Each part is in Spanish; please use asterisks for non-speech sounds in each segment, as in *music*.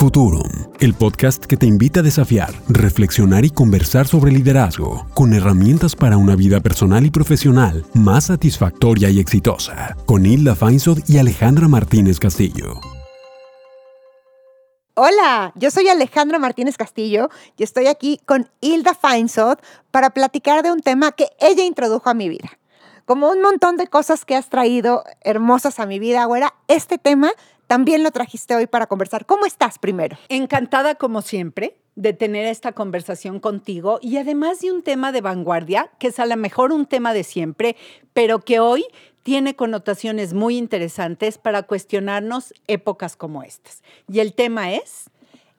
Futurum, el podcast que te invita a desafiar, reflexionar y conversar sobre liderazgo, con herramientas para una vida personal y profesional más satisfactoria y exitosa, con Hilda Feinsod y Alejandra Martínez Castillo. Hola, yo soy Alejandra Martínez Castillo y estoy aquí con Hilda Feinsod para platicar de un tema que ella introdujo a mi vida. Como un montón de cosas que has traído hermosas a mi vida, güera, este tema también lo trajiste hoy para conversar. ¿Cómo estás primero? Encantada como siempre de tener esta conversación contigo y además de un tema de vanguardia, que es a lo mejor un tema de siempre, pero que hoy tiene connotaciones muy interesantes para cuestionarnos épocas como estas. Y el tema es...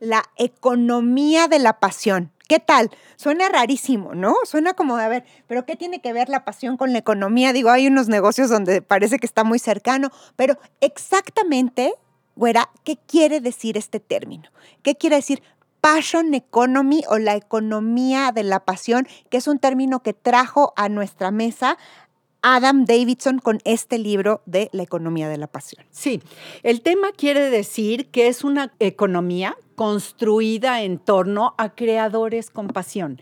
La economía de la pasión. ¿Qué tal? Suena rarísimo, ¿no? Suena como a ver, pero ¿qué tiene que ver la pasión con la economía? Digo, hay unos negocios donde parece que está muy cercano, pero exactamente, güera, ¿qué quiere decir este término? ¿Qué quiere decir passion economy o la economía de la pasión, que es un término que trajo a nuestra mesa Adam Davidson con este libro de la economía de la pasión. Sí, el tema quiere decir que es una economía construida en torno a creadores con pasión.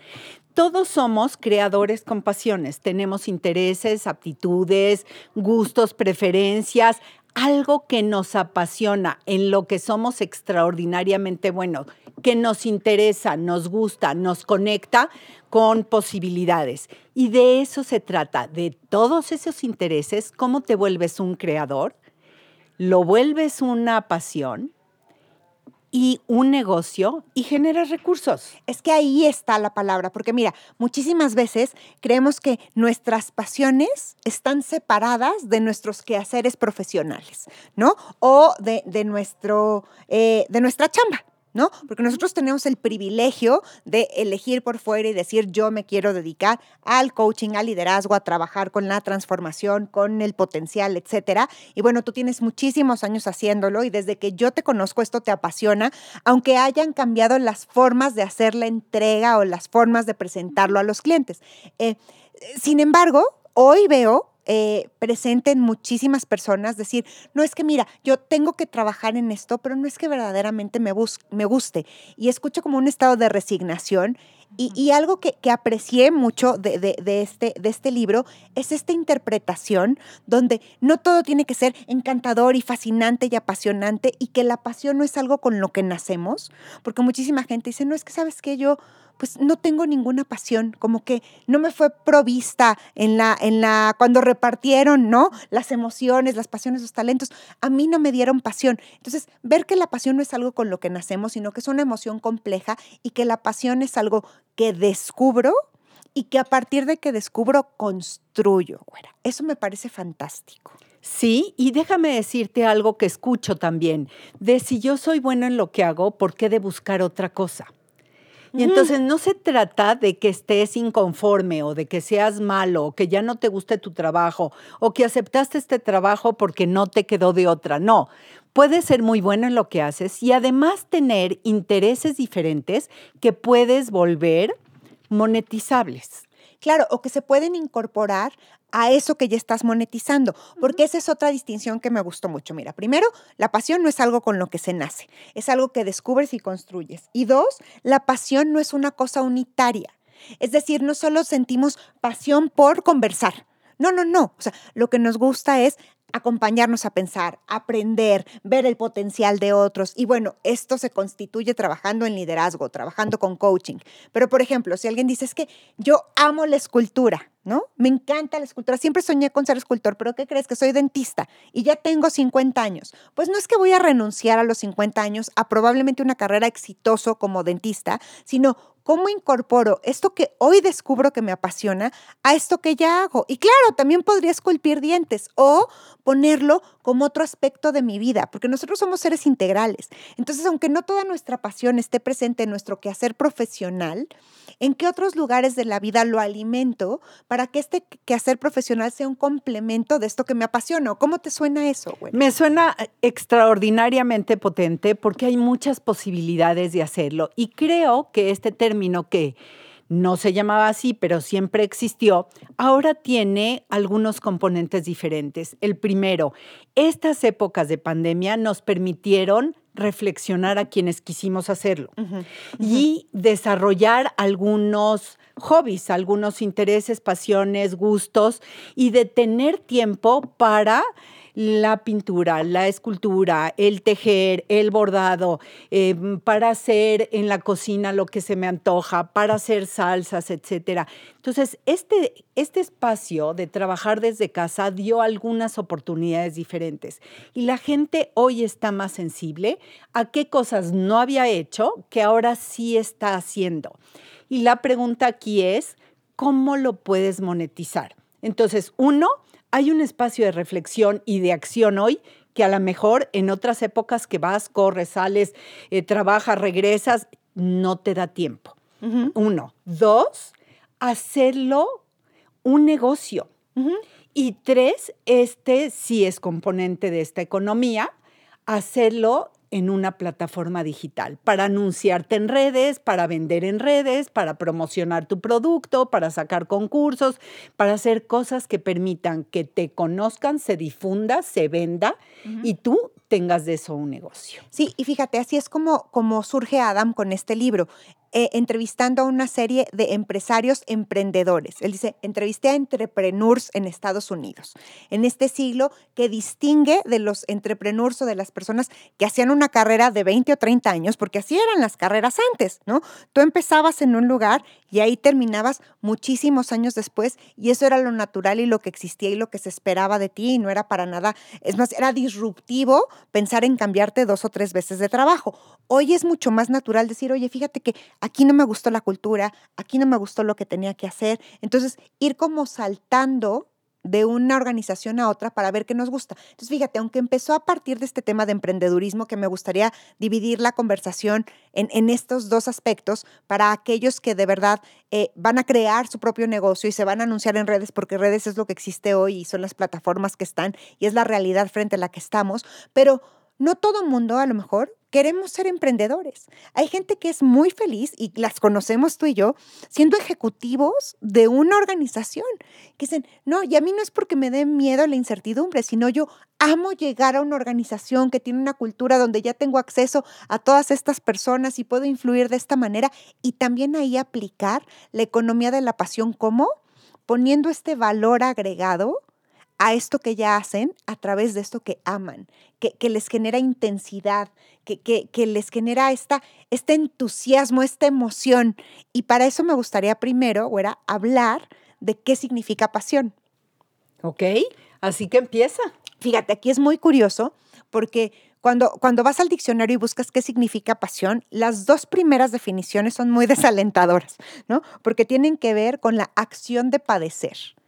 Todos somos creadores con pasiones, tenemos intereses, aptitudes, gustos, preferencias, algo que nos apasiona, en lo que somos extraordinariamente buenos, que nos interesa, nos gusta, nos conecta con posibilidades. Y de eso se trata, de todos esos intereses, cómo te vuelves un creador, lo vuelves una pasión y un negocio y generas recursos. Es que ahí está la palabra, porque mira, muchísimas veces creemos que nuestras pasiones están separadas de nuestros quehaceres profesionales, ¿no? O de, nuestro, eh, de nuestra chamba. ¿No? Porque nosotros tenemos el privilegio de elegir por fuera y decir yo me quiero dedicar al coaching, al liderazgo, a trabajar con la transformación, con el potencial, etcétera. Y bueno, tú tienes muchísimos años haciéndolo y desde que yo te conozco esto te apasiona, aunque hayan cambiado las formas de hacer la entrega o las formas de presentarlo a los clientes. Eh, sin embargo, hoy veo eh, presente en muchísimas personas, decir, no es que mira, yo tengo que trabajar en esto, pero no es que verdaderamente me, me guste. Y escucho como un estado de resignación. Y, algo que, aprecié mucho de, de, este, de este libro es esta interpretación donde no todo tiene que ser encantador y fascinante y apasionante y que la pasión no es algo con lo que nacemos, porque muchísima gente dice, no es que sabes que yo pues no tengo ninguna pasión, como que no me fue provista en la, en la, cuando repartieron, ¿no? Las emociones, las pasiones, los talentos, a mí no me dieron pasión. Entonces, ver que la pasión no es algo con lo que nacemos, sino que es una emoción compleja y que la pasión es algo que descubro y que a partir de que descubro, construyo. Eso me parece fantástico. Sí, y déjame decirte algo que escucho también, de si yo soy bueno en lo que hago, ¿por qué de buscar otra cosa? Y entonces no se trata de que estés inconforme o de que seas malo o que ya no te guste tu trabajo o que aceptaste este trabajo porque no te quedó de otra. No, puedes ser muy bueno en lo que haces y además tener intereses diferentes que puedes volver monetizables. Claro, o que se pueden incorporar a eso que ya estás monetizando, porque esa es otra distinción que me gustó mucho. Mira, primero, la pasión no es algo con lo que se nace, es algo que descubres y construyes. Y dos, la pasión no es una cosa unitaria. Es decir, no solo sentimos pasión por conversar. No, no, no. O sea, lo que nos gusta es acompañarnos a pensar, aprender, ver el potencial de otros. Y bueno, esto se constituye trabajando en liderazgo, trabajando con coaching. Pero, por ejemplo, si alguien dice, es que yo amo la escultura, ¿no? Me encanta la escultura, siempre soñé con ser escultor, pero ¿qué crees? Que soy dentista y ya tengo 50 años. Pues no es que voy a renunciar a los 50 años a probablemente una carrera exitoso como dentista, sino ¿Cómo incorporo esto que hoy descubro que me apasiona a esto que ya hago? Y claro, también podría esculpir dientes o ponerlo como otro aspecto de mi vida, porque nosotros somos seres integrales. Entonces, aunque no toda nuestra pasión esté presente en nuestro quehacer profesional, ¿en qué otros lugares de la vida lo alimento para que este quehacer profesional sea un complemento de esto que me apasiona? ¿Cómo te suena eso? Me suena eh, extraordinariamente potente porque hay muchas posibilidades de hacerlo y creo que este término que no se llamaba así, pero siempre existió, ahora tiene algunos componentes diferentes. El primero, estas épocas de pandemia nos permitieron reflexionar a quienes quisimos hacerlo y desarrollar algunos hobbies, algunos intereses, pasiones, gustos y de tener tiempo para la pintura, la escultura, el tejer, el bordado, em, para hacer en la cocina lo que se me antoja, para hacer salsas, etc. Entonces, este, este espacio de trabajar desde casa dio algunas oportunidades diferentes y la gente hoy está más sensible a qué cosas no había hecho que ahora sí está haciendo. Y la pregunta aquí es, ¿cómo lo puedes monetizar? Entonces, uno, hay un espacio de reflexión y de acción hoy que a lo mejor en otras épocas que vas, corres, sales, eh, trabajas, regresas, no te da tiempo. Uno. Dos, hacerlo un negocio. Y tres, este sí es componente de esta economía, hacerlo en una plataforma digital para anunciarte en redes, para vender en redes, para promocionar tu producto, para sacar concursos, para hacer cosas que permitan que te conozcan, se difunda, se venda y tú tengas de eso un negocio. Sí, y fíjate, así es como, como surge Adam con este libro. Eh, entrevistando a una serie de empresarios emprendedores. Él dice, entrevisté a entrepreneurs en Estados Unidos, en este siglo que distingue de los entrepreneurs o de las personas que hacían una carrera de 20 o 30 años, porque así eran las carreras antes, ¿no? Tú empezabas en un lugar y ahí terminabas muchísimos años después y eso era lo natural y lo que existía y lo que se esperaba de ti y no era para nada, es más, era disruptivo pensar en cambiarte dos o tres veces de trabajo. Hoy es mucho más natural decir, oye, fíjate que aquí no me gustó la cultura, aquí no me gustó lo que tenía que hacer. Entonces, ir como saltando de una organización a otra para ver qué nos gusta. Entonces, fíjate, aunque empezó a partir de este tema de emprendedurismo, que me gustaría dividir la conversación en, estos dos aspectos para aquellos que de verdad eh, van a crear su propio negocio y se van a anunciar en redes, porque redes es lo que existe hoy y son las plataformas que están y es la realidad frente a la que estamos, pero no todo mundo a lo mejor queremos ser emprendedores. Hay gente que es muy feliz y las conocemos tú y yo siendo ejecutivos de una organización que dicen, no, y a mí no es porque me dé miedo la incertidumbre, sino yo amo llegar a una organización que tiene una cultura donde ya tengo acceso a todas estas personas y puedo influir de esta manera y también ahí aplicar la economía de la pasión como poniendo este valor agregado a esto que ya hacen a través de esto que aman, que, les genera intensidad, que, que, les genera esta, este entusiasmo, esta emoción. Y para eso me gustaría primero, era hablar de qué significa pasión. Ok, así que empieza. Fíjate, aquí es muy curioso porque cuando, cuando vas al diccionario y buscas qué significa pasión, las dos primeras definiciones son muy *laughs* desalentadoras, ¿no? Porque tienen que ver con la acción de padecer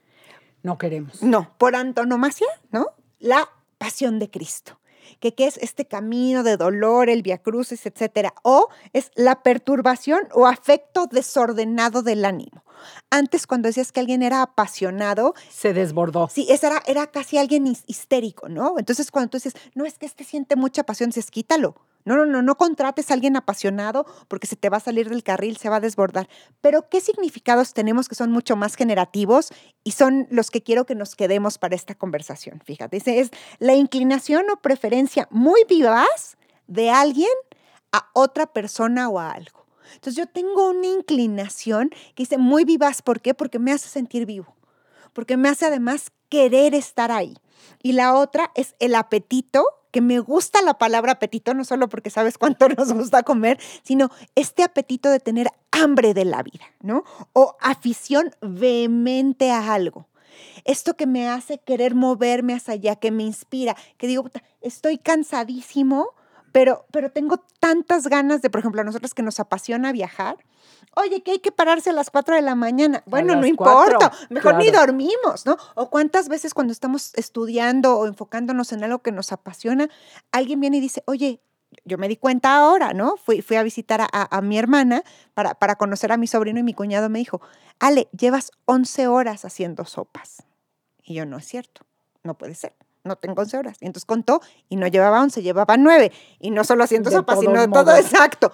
no queremos. No, por antonomasia, ¿no? La pasión de Cristo. Que, ¿Qué es este camino de dolor, el viacrucis, etcétera? O es la perturbación o afecto desordenado del ánimo. Antes, cuando decías que alguien era apasionado. Se desbordó. Sí, esa era, era casi alguien histérico, ¿no? Entonces, cuando tú dices, no es que este siente mucha pasión, dices, quítalo. No, no, no, no contrates a alguien apasionado porque se te va a salir del carril, se va a desbordar. Pero, ¿qué significados tenemos que son mucho más generativos y son los que quiero que nos quedemos para esta conversación? Fíjate, es la inclinación o preferencia muy vivaz de alguien a otra persona o a algo. Entonces, yo tengo una inclinación que dice muy vivaz. ¿Por qué? Porque me hace sentir vivo. Porque me hace además querer estar ahí. Y la otra es el apetito que me gusta la palabra apetito, no solo porque sabes cuánto *laughs* nos gusta comer, sino este apetito de tener hambre de la vida, ¿no? O afición vehemente a algo. Esto que me hace querer moverme hacia allá, que me inspira, que digo, estoy cansadísimo, pero, pero tengo tantas ganas de, por ejemplo, a nosotros que nos apasiona viajar, Oye, que hay que pararse a las 4 de la mañana. Bueno, no importa, mejor ni dormimos, ¿no? O cuántas veces cuando estamos estudiando o enfocándonos en algo que nos apasiona, alguien viene y dice, oye, yo me di cuenta ahora, ¿no? Fui, fui a visitar a, a, mi hermana para, para conocer a mi sobrino y mi cuñado me dijo, Ale, llevas 11 horas haciendo sopas. Y yo, no es cierto, no puede ser no tengo 11 horas. Y entonces contó y no llevaba 11, llevaba 9. Y no solo haciendo sopas, sino todo exacto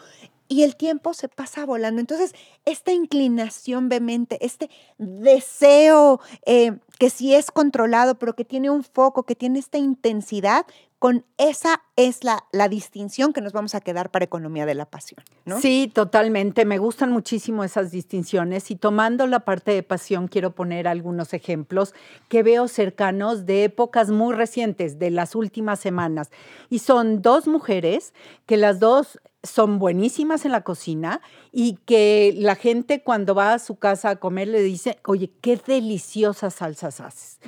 y el tiempo se pasa volando. Entonces, esta inclinación vehemente, este deseo eh, que sí es controlado, pero que tiene un foco, que tiene esta intensidad, con esa es la, la distinción que nos vamos a quedar para economía de la pasión. Sí, totalmente. Me gustan muchísimo esas distinciones y tomando la parte de pasión quiero poner algunos ejemplos que veo cercanos de épocas muy recientes, de las últimas semanas. Y son dos mujeres que las dos son buenísimas en la cocina y que la gente cuando va a su casa a comer le dice, oye, qué deliciosas salsas haces.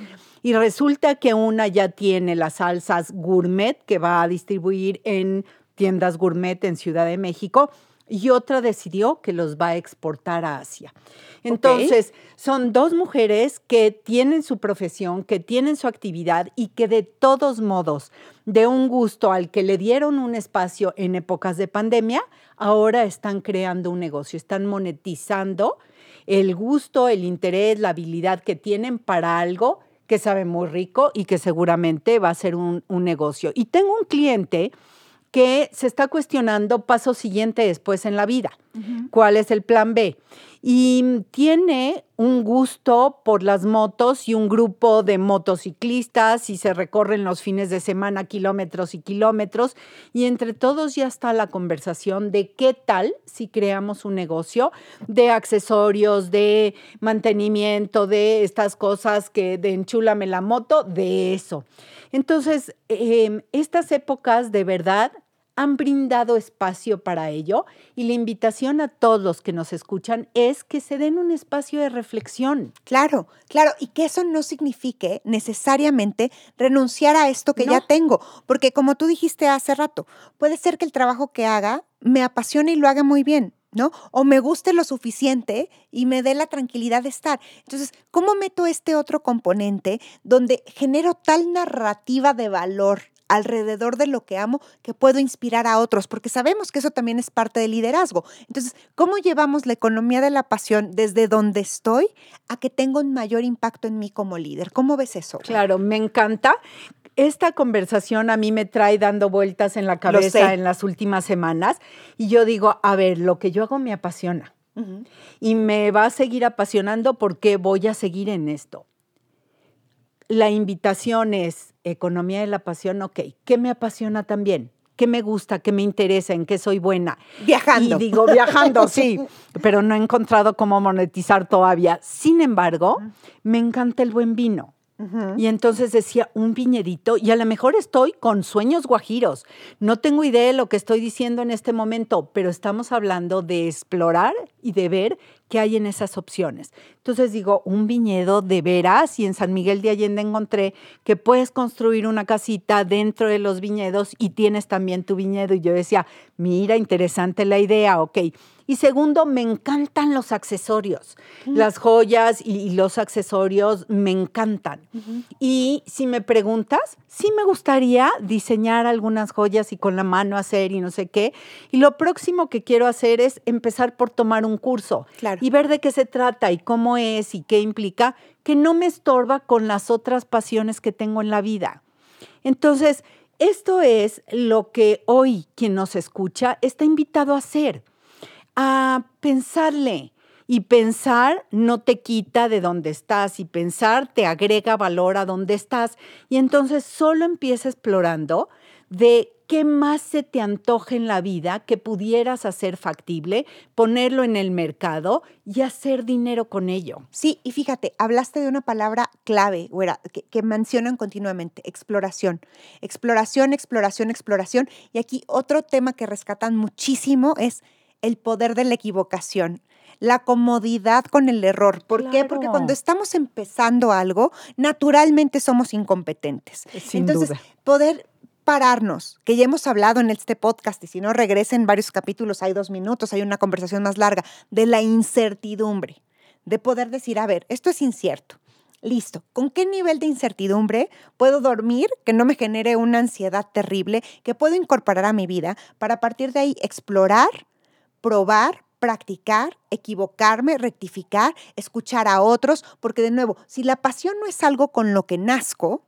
Y resulta que una ya tiene las salsas gourmet que va a distribuir en tiendas gourmet en Ciudad de México y otra decidió que los va a exportar a Asia. Entonces, son dos mujeres que tienen su profesión, que tienen su actividad y que de todos modos, de un gusto al que le dieron un espacio en épocas de pandemia, ahora están creando un negocio, están monetizando el gusto, el interés, la habilidad que tienen para algo que sabe muy rico y que seguramente va a ser un, un negocio. Y tengo un cliente que se está cuestionando paso siguiente después en la vida. ¿Cuál es el plan B? Y tiene un gusto por las motos y un grupo de motociclistas y se recorren los fines de semana kilómetros y kilómetros. Y entre todos ya está la conversación de qué tal si creamos un negocio de accesorios, de mantenimiento, de estas cosas que de enchúlame la moto, de eso. Entonces, em, estas épocas de verdad han brindado espacio para ello y la invitación a todos los que nos escuchan es que se den un espacio de reflexión. Claro, claro, y que eso no signifique necesariamente renunciar a esto que ya tengo, porque como tú dijiste hace rato, puede ser que el trabajo que haga me apasione y lo haga muy bien, ¿no? O me guste lo suficiente y me dé la tranquilidad de estar. Entonces, ¿cómo meto este otro componente donde genero tal narrativa de valor alrededor de lo que amo que puedo inspirar a otros, porque sabemos que eso también es parte del liderazgo. Entonces, ¿cómo llevamos la economía de la pasión desde donde estoy a que tenga un mayor impacto en mí como líder? ¿Cómo ves eso? Claro, me encanta. Esta conversación a mí me trae dando vueltas en la cabeza en las últimas semanas y yo digo, a ver, lo que yo hago me apasiona. Y me va a seguir apasionando porque voy a seguir en esto la invitación es economía de la pasión, ok, ¿qué me apasiona también? ¿Qué me gusta? ¿Qué me interesa? ¿En qué soy buena? Viajando. Y digo, viajando, *laughs* sí, pero no he encontrado cómo monetizar todavía. Sin embargo, me encanta el buen vino. Y entonces decía, un viñedito, y a lo mejor estoy con sueños guajiros. No tengo idea de lo que estoy diciendo en este momento, pero estamos hablando de explorar y de ver qué hay en esas opciones. Entonces digo, un viñedo de veras, y en San Miguel de Allende encontré que puedes construir una casita dentro de los viñedos y tienes también tu viñedo. Y yo decía, mira, interesante la idea, ok. Y segundo, me encantan los accesorios. Las joyas y, los accesorios me encantan. Y si me preguntas, sí me gustaría diseñar algunas joyas y con la mano hacer y no sé qué. Y lo próximo que quiero hacer es empezar por tomar un curso y ver de qué se trata y cómo es y qué implica, que no me estorba con las otras pasiones que tengo en la vida. Entonces, esto es lo que hoy quien nos escucha está invitado a hacer a pensarle. Y pensar no te quita de donde estás y pensar te agrega valor a donde estás. Y entonces solo empieza explorando de qué más se te antoje en la vida que pudieras hacer factible, ponerlo en el mercado y hacer dinero con ello. Sí, y fíjate, hablaste de una palabra clave, que, que mencionan continuamente, exploración. Exploración, exploración, exploración. Y aquí otro tema que rescatan muchísimo es el poder de la equivocación, la comodidad con el error. ¿Por qué? Porque cuando estamos empezando algo, naturalmente somos incompetentes. Entonces, poder pararnos, que ya hemos hablado en este podcast, y si no regresen varios capítulos, hay dos minutos, hay una conversación más larga, de la incertidumbre, de poder decir, a ver, esto es incierto. Listo. ¿Con qué nivel de incertidumbre puedo dormir que no me genere una ansiedad terrible que puedo incorporar a mi vida para a partir de ahí explorar probar, practicar, equivocarme, rectificar, escuchar a otros, porque de nuevo, si la pasión no es algo con lo que nazco,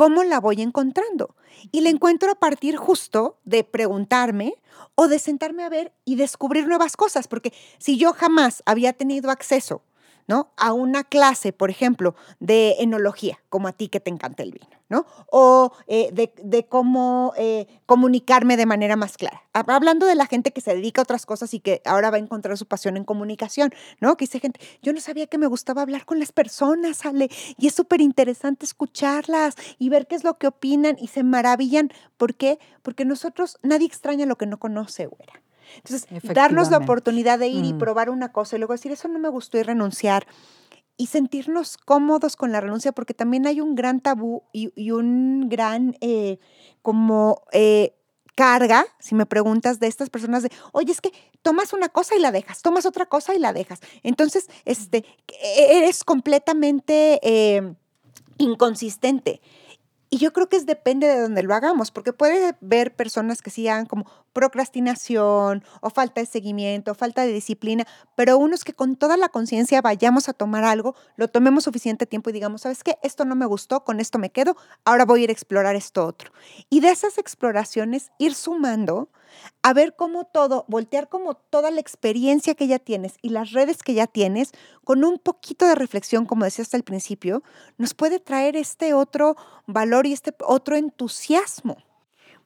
¿cómo la voy encontrando? Y la encuentro a partir justo de preguntarme o de sentarme a ver y descubrir nuevas cosas, porque si yo jamás había tenido acceso ¿no? A una clase, por ejemplo, de enología, como a ti que te encanta el vino, ¿no? O eh, de, cómo eh, comunicarme de manera más clara. Hablando de la gente que se dedica a otras cosas y que ahora va a encontrar su pasión en comunicación, ¿no? Que dice gente, yo no sabía que me gustaba hablar con las personas, Ale, y es súper interesante escucharlas y ver qué es lo que opinan y se maravillan. ¿Por qué? Porque nosotros, nadie extraña lo que no conoce, güera. Entonces, darnos la oportunidad de ir y mm. probar una cosa y luego decir, eso no me gustó y renunciar. Y sentirnos cómodos con la renuncia, porque también hay un gran tabú y, un gran, eh, como, eh, carga, si me preguntas, de estas personas de, oye, es que tomas una cosa y la dejas, tomas otra cosa y la dejas. Entonces, este, e-, eres completamente eh, inconsistente. Y yo creo que es depende de donde lo hagamos, porque puede haber personas que sí hagan como procrastinación o falta de seguimiento, o falta de disciplina, pero unos que con toda la conciencia vayamos a tomar algo, lo tomemos suficiente tiempo y digamos, ¿sabes qué? Esto no me gustó, con esto me quedo, ahora voy a ir a explorar esto otro. Y de esas exploraciones ir sumando a ver cómo todo, voltear como toda la experiencia que ya tienes y las redes que ya tienes, con un poquito de reflexión, como decía hasta el principio, nos puede traer este otro valor y este otro entusiasmo.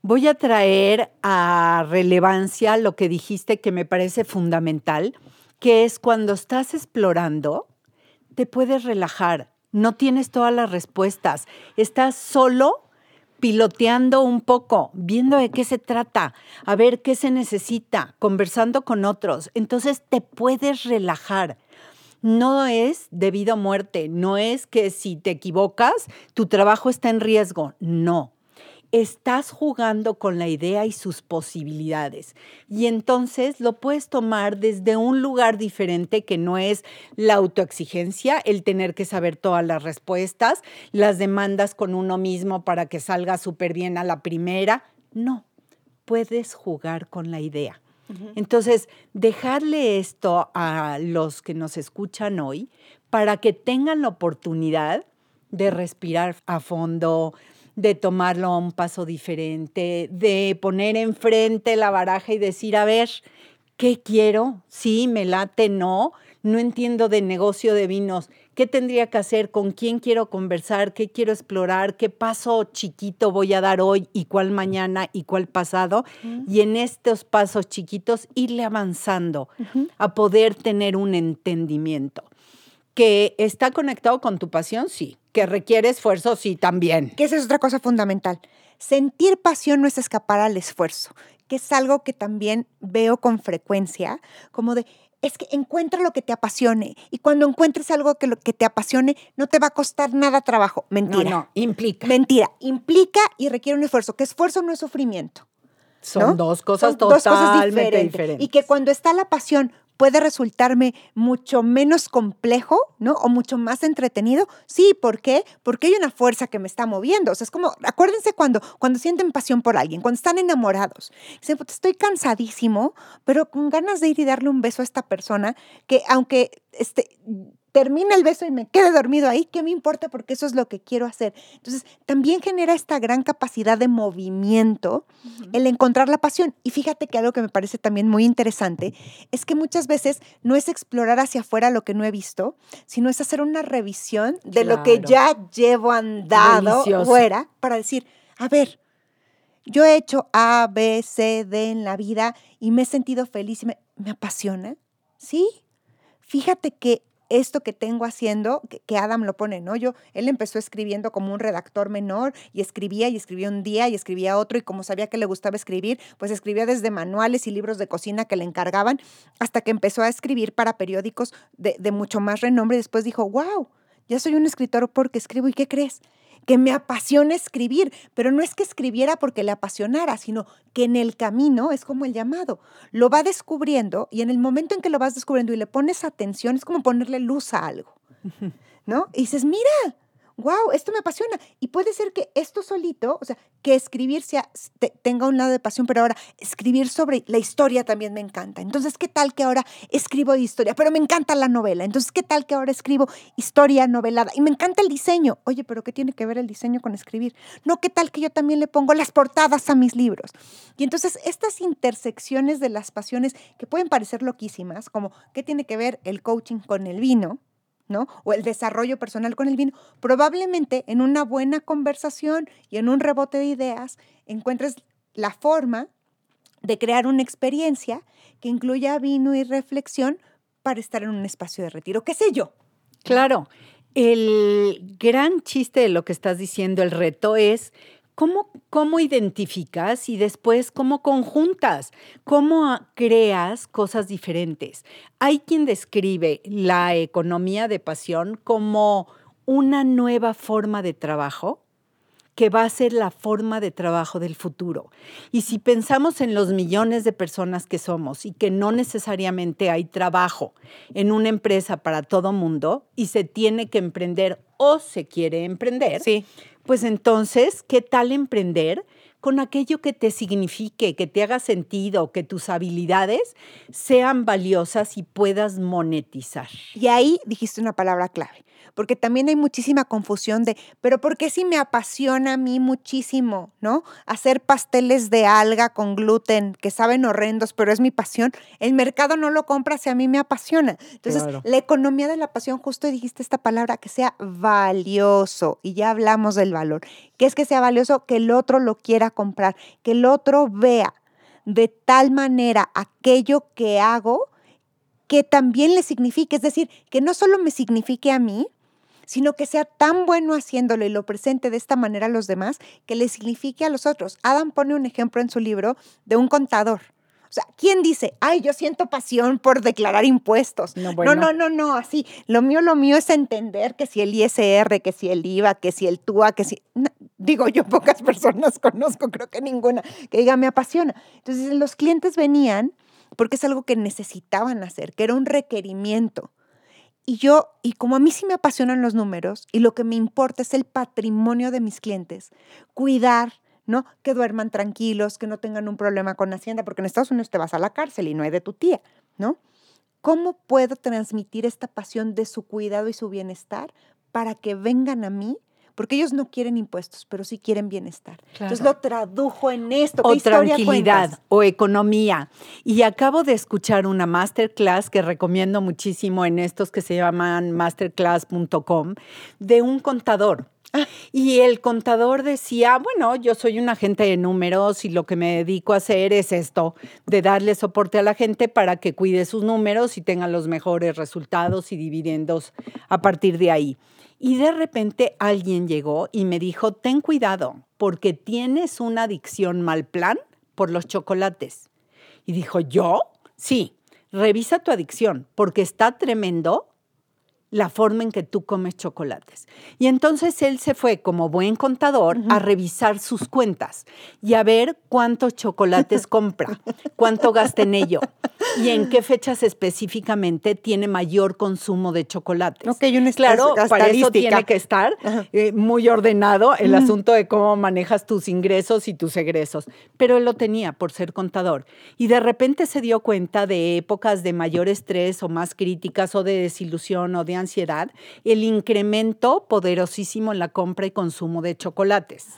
Voy a traer a relevancia lo que dijiste que me parece fundamental, que es cuando estás explorando, te puedes relajar, no tienes todas las respuestas, estás solo piloteando un poco, viendo de qué se trata, a ver qué se necesita, conversando con otros. Entonces te puedes relajar. No es debido a muerte, no es que si te equivocas, tu trabajo está en riesgo. No, estás jugando con la idea y sus posibilidades. Y entonces lo puedes tomar desde un lugar diferente que no es la autoexigencia, el tener que saber todas las respuestas, las demandas con uno mismo para que salga súper bien a la primera. No, puedes jugar con la idea. Entonces, dejarle esto a los que nos escuchan hoy para que tengan la oportunidad de respirar a fondo, de tomarlo a un paso diferente, de poner enfrente la baraja y decir, a ver, ¿qué quiero? Sí, me late, no, no entiendo de negocio de vinos. ¿Qué tendría que hacer? ¿Con quién quiero conversar? ¿Qué quiero explorar? ¿Qué paso chiquito voy a dar hoy y cuál mañana y cuál pasado? Y en estos pasos chiquitos irle avanzando a poder tener un entendimiento que está conectado con tu pasión, sí. Que requiere esfuerzo, sí, también. Que esa es otra cosa fundamental. Sentir pasión no es escapar al esfuerzo, que es algo que también veo con frecuencia, como de, es que encuentra lo que te apasione. Y cuando encuentres algo que, lo que te apasione, no te va a costar nada trabajo. Mentira. No, no, implica. Mentira. Implica y requiere un esfuerzo, que esfuerzo no es sufrimiento. Son dos cosas totalmente diferentes. Y que cuando está la pasión puede resultarme mucho menos complejo, ¿no? O mucho más entretenido. Sí, ¿por qué? Porque hay una fuerza que me está moviendo. O sea, es como, acuérdense cuando, cuando sienten pasión por alguien, cuando están enamorados. Dicen, estoy cansadísimo, pero con ganas de ir y darle un beso a esta persona que aunque este, termine el beso y me quede dormido ahí, ¿qué me importa? Porque eso es lo que quiero hacer. Entonces, también genera esta gran capacidad de movimiento el encontrar la pasión. Y fíjate que algo que me parece también muy interesante es que muchas veces no es explorar hacia afuera lo que no he visto, sino es hacer una revisión de lo que ya llevo andado fuera para decir, a ver, yo he hecho A, B, C, D en la vida y me he sentido feliz y me, me apasiona. Sí, fíjate que esto que tengo haciendo, que, Adam lo pone, ¿no? Yo, él empezó escribiendo como un redactor menor y escribía y escribía un día y escribía otro y como sabía que le gustaba escribir, pues escribía desde manuales y libros de cocina que le encargaban hasta que empezó a escribir para periódicos de, de mucho más renombre después dijo, wow, ya soy un escritor porque escribo y ¿qué crees? Que me apasiona escribir, pero no es que escribiera porque le apasionara, sino que en el camino es como el llamado. Lo va descubriendo y en el momento en que lo vas descubriendo y le pones atención, es como ponerle luz a algo, ¿no? Y dices, mira, wow, esto me apasiona. Y puede ser que esto solito, o sea, que escribir sea, tenga un lado de pasión, pero ahora escribir sobre la historia también me encanta. Entonces, ¿qué tal que ahora escribo historia? Pero me encanta la novela. Entonces, ¿qué tal que ahora escribo historia novelada? Y me encanta el diseño. Oye, pero ¿qué tiene que ver el diseño con escribir? No, ¿qué tal que yo también le pongo las portadas a mis libros? Y entonces, estas intersecciones de las pasiones que pueden parecer loquísimas, como ¿qué tiene que ver el coaching con el vino? ¿No? O el desarrollo personal con el vino. Probablemente en una buena conversación y en un rebote de ideas encuentres la forma de crear una experiencia que incluya vino y reflexión para estar en un espacio de retiro, qué sé yo. Claro, el gran chiste de lo que estás diciendo, el reto es ¿Cómo, ¿Cómo, identificas y después cómo conjuntas? ¿Cómo creas cosas diferentes? Hay quien describe la economía de pasión como una nueva forma de trabajo que va a ser la forma de trabajo del futuro. Y si pensamos en los millones de personas que somos y que no necesariamente hay trabajo en una empresa para todo mundo y se tiene que emprender o se quiere emprender, sí. Pues entonces, ¿qué tal emprender? con aquello que te signifique, que te haga sentido, que tus habilidades sean valiosas y puedas monetizar. Y ahí dijiste una palabra clave, porque también hay muchísima confusión de, pero ¿por qué si me apasiona a mí muchísimo, ¿no? Hacer pasteles de alga con gluten que saben horrendos, pero es mi pasión. El mercado no lo compra si a mí me apasiona. Entonces, la economía de la pasión, justo dijiste esta palabra, que sea valioso, y ya hablamos del valor. ¿Qué es que sea valioso? Que el otro lo quiera comprar, que el otro vea de tal manera aquello que hago que también le signifique, es decir, que no solo me signifique a mí, sino que sea tan bueno haciéndolo y lo presente de esta manera a los demás que le signifique a los otros. Adam pone un ejemplo en su libro de un contador. O sea, ¿quién dice, ay, yo siento pasión por declarar impuestos? No, no, no, no, así. Lo mío, lo mío es entender que si el ISR, que si el IVA, que si el TUA, que si... digo, yo pocas *laughs* personas conozco, creo que ninguna, que diga, me apasiona. Entonces, los clientes venían porque es algo que necesitaban hacer, que era un requerimiento. Y yo, y como a mí sí me apasionan los números y lo que me importa es el patrimonio de mis clientes, cuidar, ¿no? Que duerman tranquilos, que no tengan un problema con Hacienda, porque en Estados Unidos te vas a la cárcel y no hay de tu tía, ¿no? ¿Cómo puedo transmitir esta pasión de su cuidado y su bienestar para que vengan a mí porque ellos no quieren impuestos, pero sí quieren bienestar. Entonces lo tradujo en esto. o tranquilidad o economía. Y acabo de escuchar una masterclass que recomiendo muchísimo en estos que se llaman masterclass.com de un contador. *laughs* Y el contador decía, bueno, yo soy un agente de números y lo que me dedico a hacer es esto, de darle soporte a la gente para que cuide sus números y tenga los mejores resultados y dividendos a partir de ahí. Y de repente alguien llegó y me dijo, ten cuidado, porque tienes una adicción mal plan por los chocolates. Y dijo, ¿yo? Sí, revisa tu adicción, porque está tremendo la forma en que tú comes chocolates. Y entonces él se fue como buen contador a revisar sus cuentas y a ver cuántos chocolates compra, cuánto gasta en ello y en qué fechas específicamente tiene mayor consumo de chocolates. Ok, una claro, para eso tiene que estar eh, muy ordenado el asunto de cómo manejas tus ingresos y tus egresos. Pero él lo tenía por ser contador. Y de repente se dio cuenta de épocas de mayor estrés o más críticas o de desilusión o de ansiedad, el incremento poderosísimo en la compra y consumo de chocolates.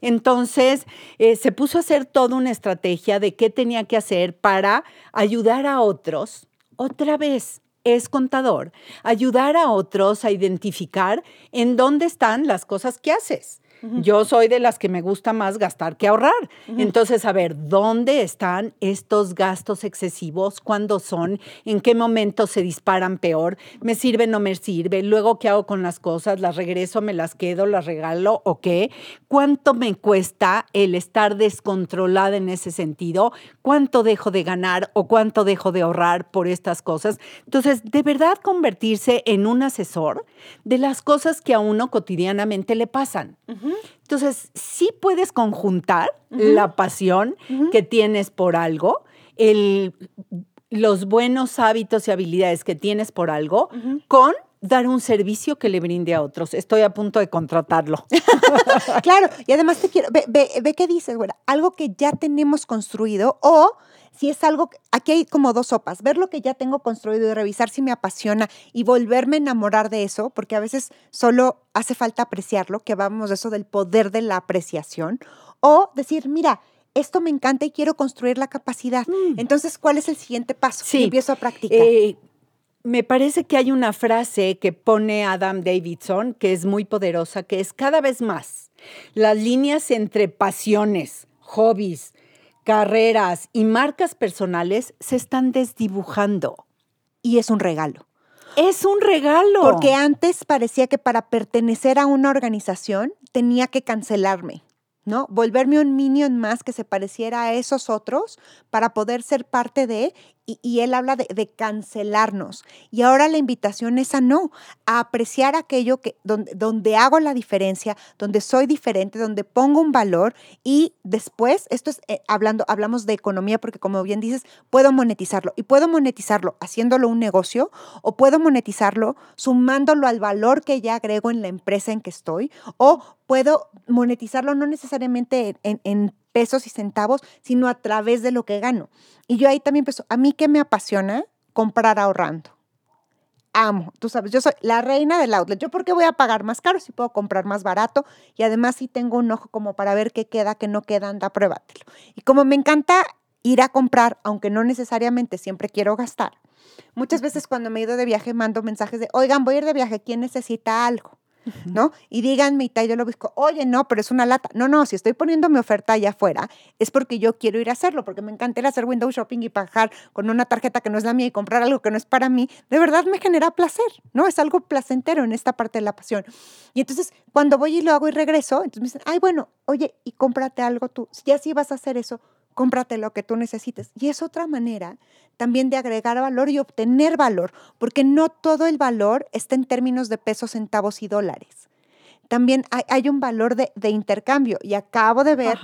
Entonces, eh, se puso a hacer toda una estrategia de qué tenía que hacer para ayudar a otros, otra vez, es contador, ayudar a otros a identificar en dónde están las cosas que haces. Yo soy de las que me gusta más gastar que ahorrar. Entonces, a ver, ¿dónde están estos gastos excesivos? ¿Cuándo son? ¿En qué momento se disparan peor? ¿Me sirve, no me sirve? Luego, ¿qué hago con las cosas? ¿Las regreso, me las quedo, las regalo o qué? ¿Cuánto me cuesta el estar descontrolada en ese sentido? ¿Cuánto dejo de ganar o cuánto dejo de ahorrar por estas cosas? Entonces, de verdad convertirse en un asesor de las cosas que a uno cotidianamente le pasan. Entonces, sí puedes conjuntar la pasión que tienes por algo, los buenos hábitos y habilidades que tienes por algo, con dar un servicio que le brinde a otros. Estoy a punto de contratarlo. *laughs* claro, y además te quiero, ve, ve, qué dices, güera, algo que ya tenemos construido o si es algo, aquí hay como dos sopas, ver lo que ya tengo construido y revisar si me apasiona y volverme a enamorar de eso, porque a veces solo hace falta apreciarlo, que vamos de eso del poder de la apreciación, o decir, mira, esto me encanta y quiero construir la capacidad. Mm. Entonces, ¿cuál es el siguiente paso? Sí. empiezo a practicar. Eh, me parece que hay una frase que pone Adam Davidson que es muy poderosa, que es cada vez más las líneas entre pasiones, hobbies, carreras y marcas personales se están desdibujando. Y es un regalo. Es un regalo. Porque antes parecía que para pertenecer a una organización tenía que cancelarme. ¿No? Volverme un minion más que se pareciera a esos otros para poder ser parte de, y, él habla de, cancelarnos. Y ahora la invitación es a no, a apreciar aquello que, donde, donde hago la diferencia, donde soy diferente, donde pongo un valor y después, esto es eh, hablando, hablamos de economía porque como bien dices, puedo monetizarlo y puedo monetizarlo haciéndolo un negocio o puedo monetizarlo sumándolo al valor que ya agrego en la empresa en que estoy o puedo monetizarlo no necesariamente en, en pesos y centavos, sino a través de lo que gano. Y yo ahí también empezó, a mí que me apasiona comprar ahorrando. Amo, tú sabes, yo soy la reina del outlet. ¿Yo por qué voy a pagar más caro si puedo comprar más barato? Y además si tengo un ojo como para ver qué queda, qué no queda, anda, pruébatelo. Y como me encanta ir a comprar, aunque no necesariamente siempre quiero gastar, muchas veces cuando me he ido de viaje mando mensajes de, oigan, voy a ir de viaje, ¿quién necesita algo? ¿No? Y díganme, y tal, yo lo busco, oye, no, pero es una lata. No, no, si estoy poniendo mi oferta allá afuera, es porque yo quiero ir a hacerlo, porque me encanta ir a hacer window shopping y pagar con una tarjeta que no es la mía y comprar algo que no es para mí. De verdad me genera placer, ¿no? Es algo placentero en esta parte de la pasión. Y entonces, cuando voy y lo hago y regreso, entonces me dicen, ay, bueno, oye, y cómprate algo tú. Si ya sí vas a hacer eso, cómprate lo que tú necesites. Y es otra manera también de agregar valor y obtener valor, porque no todo el valor está en términos de pesos, centavos y dólares. También hay, un valor de, intercambio y acabo de ver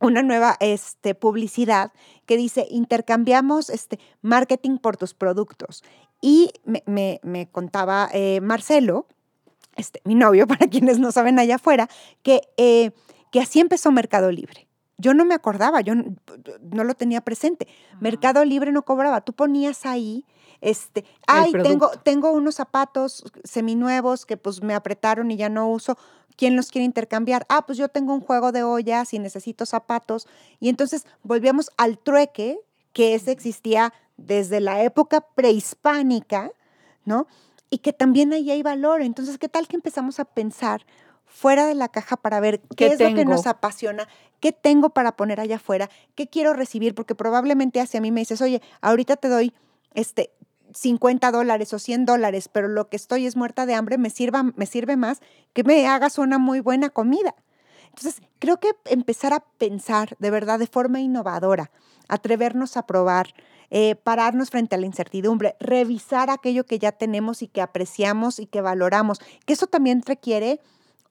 una nueva este, publicidad que dice, intercambiamos este, marketing por tus productos. Y me, contaba eh, Marcelo, este, mi novio, *laughs* para quienes no saben allá afuera, que, eh, que así empezó Mercado Libre. Yo no me acordaba, yo no, lo tenía presente. Mercado Libre no cobraba. Tú ponías ahí, este, ay, tengo, tengo unos zapatos seminuevos que pues me apretaron y ya no uso. ¿Quién los quiere intercambiar? Ah, pues yo tengo un juego de ollas y necesito zapatos. Y entonces volvíamos al trueque, que ese existía desde la época prehispánica, ¿no? Y que también ahí hay valor. Entonces, ¿qué tal que empezamos a pensar fuera de la caja para ver qué, es lo que nos apasiona, qué tengo para poner allá afuera, qué quiero recibir, porque probablemente hacia mí me dices, oye, ahorita te doy este 50 dólares o 100 dólares, pero lo que estoy es muerta de hambre, me, sirva, me sirve más que me hagas una muy buena comida. Entonces, creo que empezar a pensar de verdad de forma innovadora, atrevernos a probar, eh, pararnos frente a la incertidumbre, revisar aquello que ya tenemos y que apreciamos y que valoramos, que eso también requiere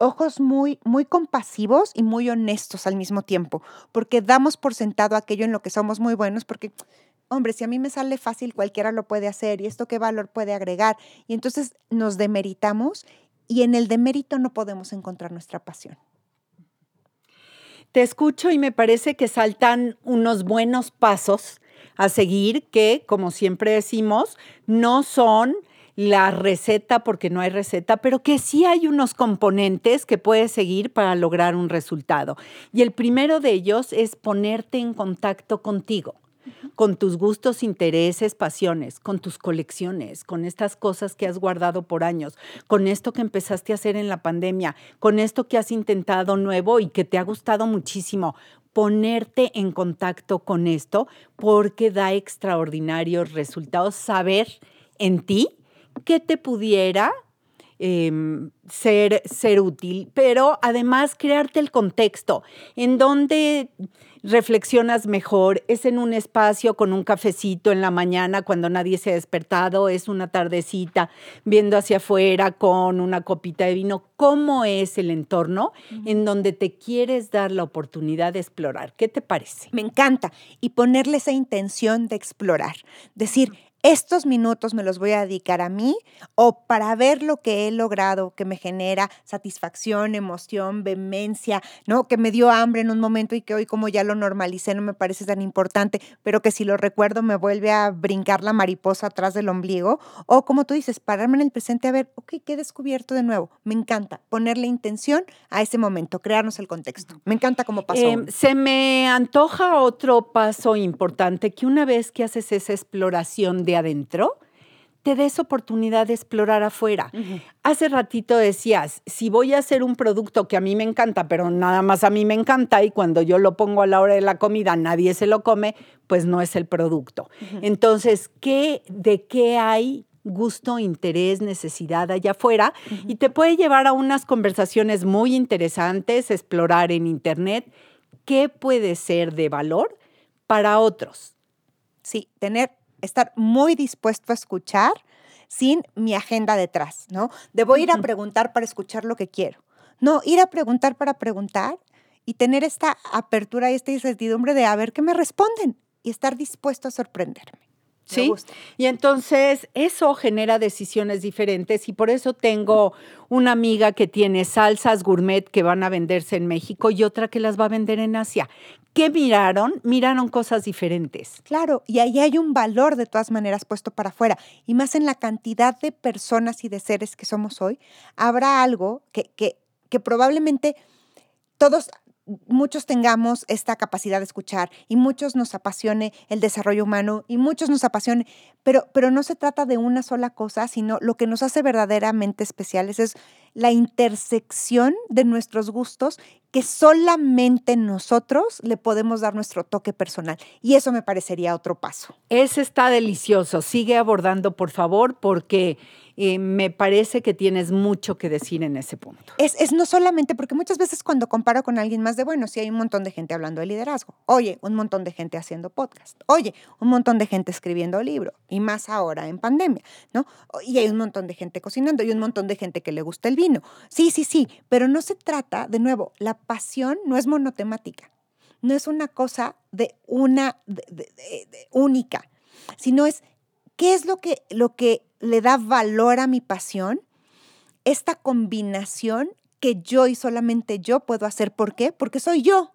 ojos muy, muy compasivos y muy honestos al mismo tiempo, porque damos por sentado aquello en lo que somos muy buenos, porque, hombre, si a mí me sale fácil, cualquiera lo puede hacer, y esto qué valor puede agregar, y entonces nos demeritamos, y en el demérito no podemos encontrar nuestra pasión. Te escucho y me parece que saltan unos buenos pasos a seguir que, como siempre decimos, no son la receta porque no hay receta, pero que sí hay unos componentes que puedes seguir para lograr un resultado. Y el primero de ellos es ponerte en contacto contigo con tus gustos, intereses, pasiones, con tus colecciones, con estas cosas que has guardado por años, con esto que empezaste a hacer en la pandemia, con esto que has intentado nuevo y que te ha gustado muchísimo. Ponerte en contacto con esto porque da extraordinarios resultados. Saber en ti que te pudiera em, ser, ser útil, pero además crearte el contexto. En donde reflexionas mejor, es en un espacio con un cafecito en la mañana cuando nadie se ha despertado, es una tardecita viendo hacia afuera con una copita de vino, cómo es el entorno en donde te quieres dar la oportunidad de explorar. ¿Qué te parece? Me encanta. Y ponerle esa intención de explorar, decir, estos minutos me los voy a dedicar a mí o para ver lo que he logrado, que me genera satisfacción, emoción, vehemencia, ¿no? Que me dio hambre en un momento y que hoy como ya lo normalicé no me parece tan importante, pero que si lo recuerdo me vuelve a brincar la mariposa atrás del ombligo. O como tú dices, pararme en el presente a ver, ok, ¿qué he descubierto de nuevo? Me encanta ponerle intención a ese momento, crearnos el contexto. Me encanta cómo pasó. Em, se me antoja otro paso importante que una vez que haces esa exploración de adentro, te des oportunidad de explorar afuera. Hace ratito decías, si voy a hacer un producto que a mí me encanta, pero nada más a mí me encanta y cuando yo lo pongo a la hora de la comida nadie se lo come, pues no es el producto. Entonces, ¿qué, ¿de qué hay gusto, interés, necesidad allá afuera? Y te puede llevar a unas conversaciones muy interesantes, explorar en Internet qué puede ser de valor para otros. Sí, tener estar muy dispuesto a escuchar sin mi agenda detrás, ¿no? Debo ir a preguntar para escuchar lo que quiero. No, ir a preguntar para preguntar y tener esta apertura y esta incertidumbre de a ver qué me responden y estar dispuesto a sorprenderme. Sí, y entonces eso genera decisiones diferentes y por eso tengo una amiga que tiene salsas gourmet que van a venderse en México y otra que las va a vender en Asia. ¿Qué miraron? Miraron cosas diferentes. Claro, y ahí hay un valor de todas maneras puesto para afuera. Y más en la cantidad de personas y de seres que somos hoy, habrá algo que, que, que probablemente todos muchos tengamos esta capacidad de escuchar y muchos nos apasione el desarrollo humano y muchos nos apasione, pero, pero no se trata de una sola cosa, sino lo que nos hace verdaderamente especiales es la intersección de nuestros gustos que solamente nosotros le podemos dar nuestro toque personal. Y eso me parecería otro paso. Ese está delicioso. Sigue abordando, por favor, porque eh, me parece que tienes mucho que decir en ese punto. Es, es, no solamente porque muchas veces cuando comparo con alguien más de, bueno, sí hay un montón de gente hablando de liderazgo, oye, un montón de gente haciendo podcast, oye, un montón de gente escribiendo libro, y más ahora en pandemia, ¿no? Y hay un montón de gente cocinando y un montón de gente que le gusta el vino. Sí, sí, sí, pero no se trata, de nuevo, la pasión no es monotemática, no es una cosa de una única, sino es qué es lo que, lo que le da valor a mi pasión, esta combinación que yo y solamente yo puedo hacer. ¿Por qué? Porque soy yo.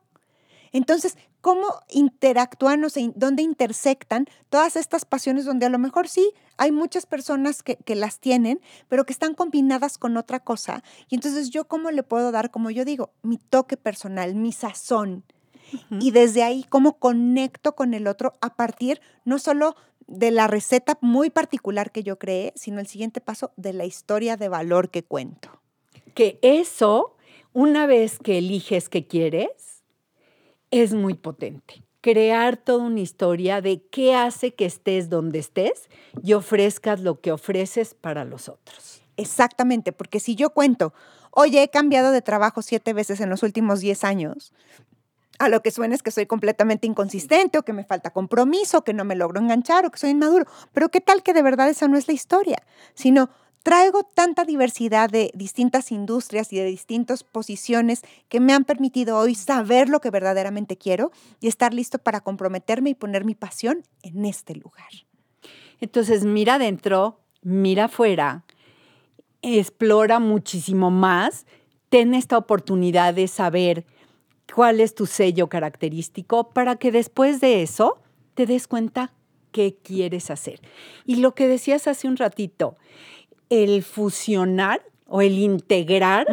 Entonces, ¿cómo interactúan o dónde intersectan todas estas pasiones donde a lo mejor sí hay muchas personas que, que, las tienen, pero que están combinadas con otra cosa? Y entonces yo cómo le puedo dar, como yo digo, mi toque personal, mi sazón. Y desde ahí, cómo conecto con el otro a partir no solo de la receta muy particular que yo creé, sino el siguiente paso de la historia de valor que cuento. Que eso, una vez que eliges que quieres, es muy potente. Crear toda una historia de qué hace que estés donde estés y ofrezcas lo que ofreces para los otros. Exactamente, porque si yo cuento, oye, he cambiado de trabajo siete veces en los últimos diez años, a lo que suena es que soy completamente inconsistente o que me falta compromiso, que no me logro enganchar o que soy inmaduro. Pero qué tal que de verdad esa no es la historia, sino traigo tanta diversidad de distintas industrias y de distintas posiciones que me han permitido hoy saber lo que verdaderamente quiero y estar listo para comprometerme y poner mi pasión en este lugar. Entonces, mira adentro, mira afuera, explora muchísimo más, ten esta oportunidad de saber cuál es tu sello característico para que después de eso te des cuenta qué quieres hacer. Y lo que decías hace un ratito, el fusionar o el integrar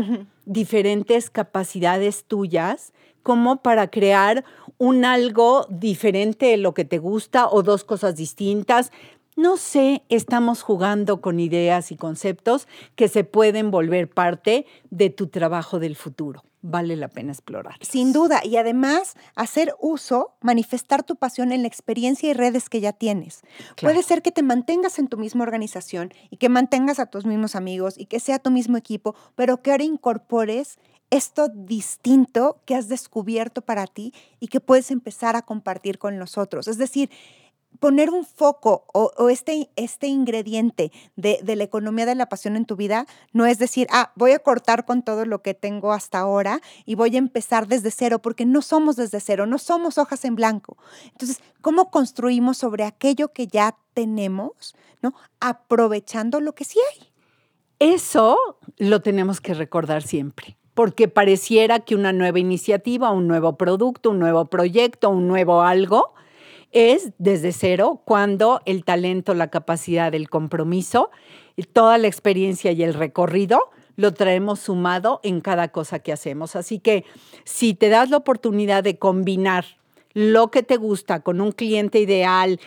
diferentes capacidades tuyas como para crear un algo diferente de lo que te gusta o dos cosas distintas. No sé, estamos jugando con ideas y conceptos que se pueden volver parte de tu trabajo del futuro vale la pena explorar. Sin duda, y además hacer uso, manifestar tu pasión en la experiencia y redes que ya tienes. Puede ser que te mantengas en tu misma organización y que mantengas a tus mismos amigos y que sea tu mismo equipo, pero que ahora incorpores esto distinto que has descubierto para ti y que puedes empezar a compartir con los otros. Es decir, poner un foco o, este, este ingrediente de, de, la economía de la pasión en tu vida no es decir, ah, voy a cortar con todo lo que tengo hasta ahora y voy a empezar desde cero, porque no somos desde cero, no somos hojas en blanco. Entonces, ¿cómo construimos sobre aquello que ya tenemos, ¿no? aprovechando lo que sí hay? Eso lo tenemos que recordar siempre porque pareciera que una nueva iniciativa, un nuevo producto, un nuevo proyecto, un nuevo algo, es desde cero cuando el talento, la capacidad, el compromiso, toda la experiencia y el recorrido lo traemos sumado en cada cosa que hacemos. Así que si te das la oportunidad de combinar lo que te gusta con un cliente ideal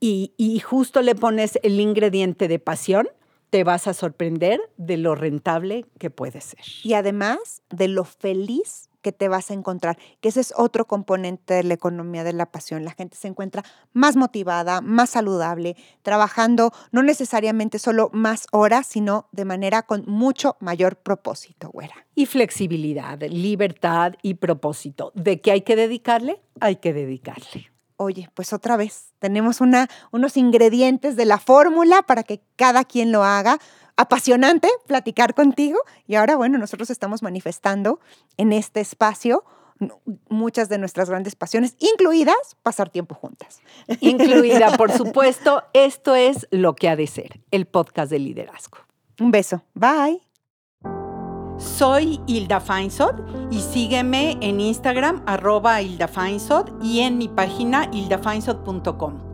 y, justo le pones el ingrediente de pasión, te vas a sorprender de lo rentable que puede ser. Y además de lo feliz que te vas a encontrar, que ese es otro componente de la economía de la pasión. La gente se encuentra más motivada, más saludable, trabajando no necesariamente solo más horas, sino de manera con mucho mayor propósito, güera. Y flexibilidad, libertad y propósito. ¿De qué hay que dedicarle? Hay que dedicarle. Oye, pues otra vez, tenemos una, unos ingredientes de la fórmula para que cada quien lo haga apasionante platicar contigo y ahora, bueno, nosotros estamos manifestando en este espacio muchas de nuestras grandes pasiones, incluidas pasar tiempo juntas. Incluida, *laughs* por supuesto, esto es lo que ha de ser, el podcast de liderazgo. Un beso. Bye. Soy Hilda Feinsod y sígueme en Instagram arroba Hilda Feinsod y en mi página hildafeinsod.com.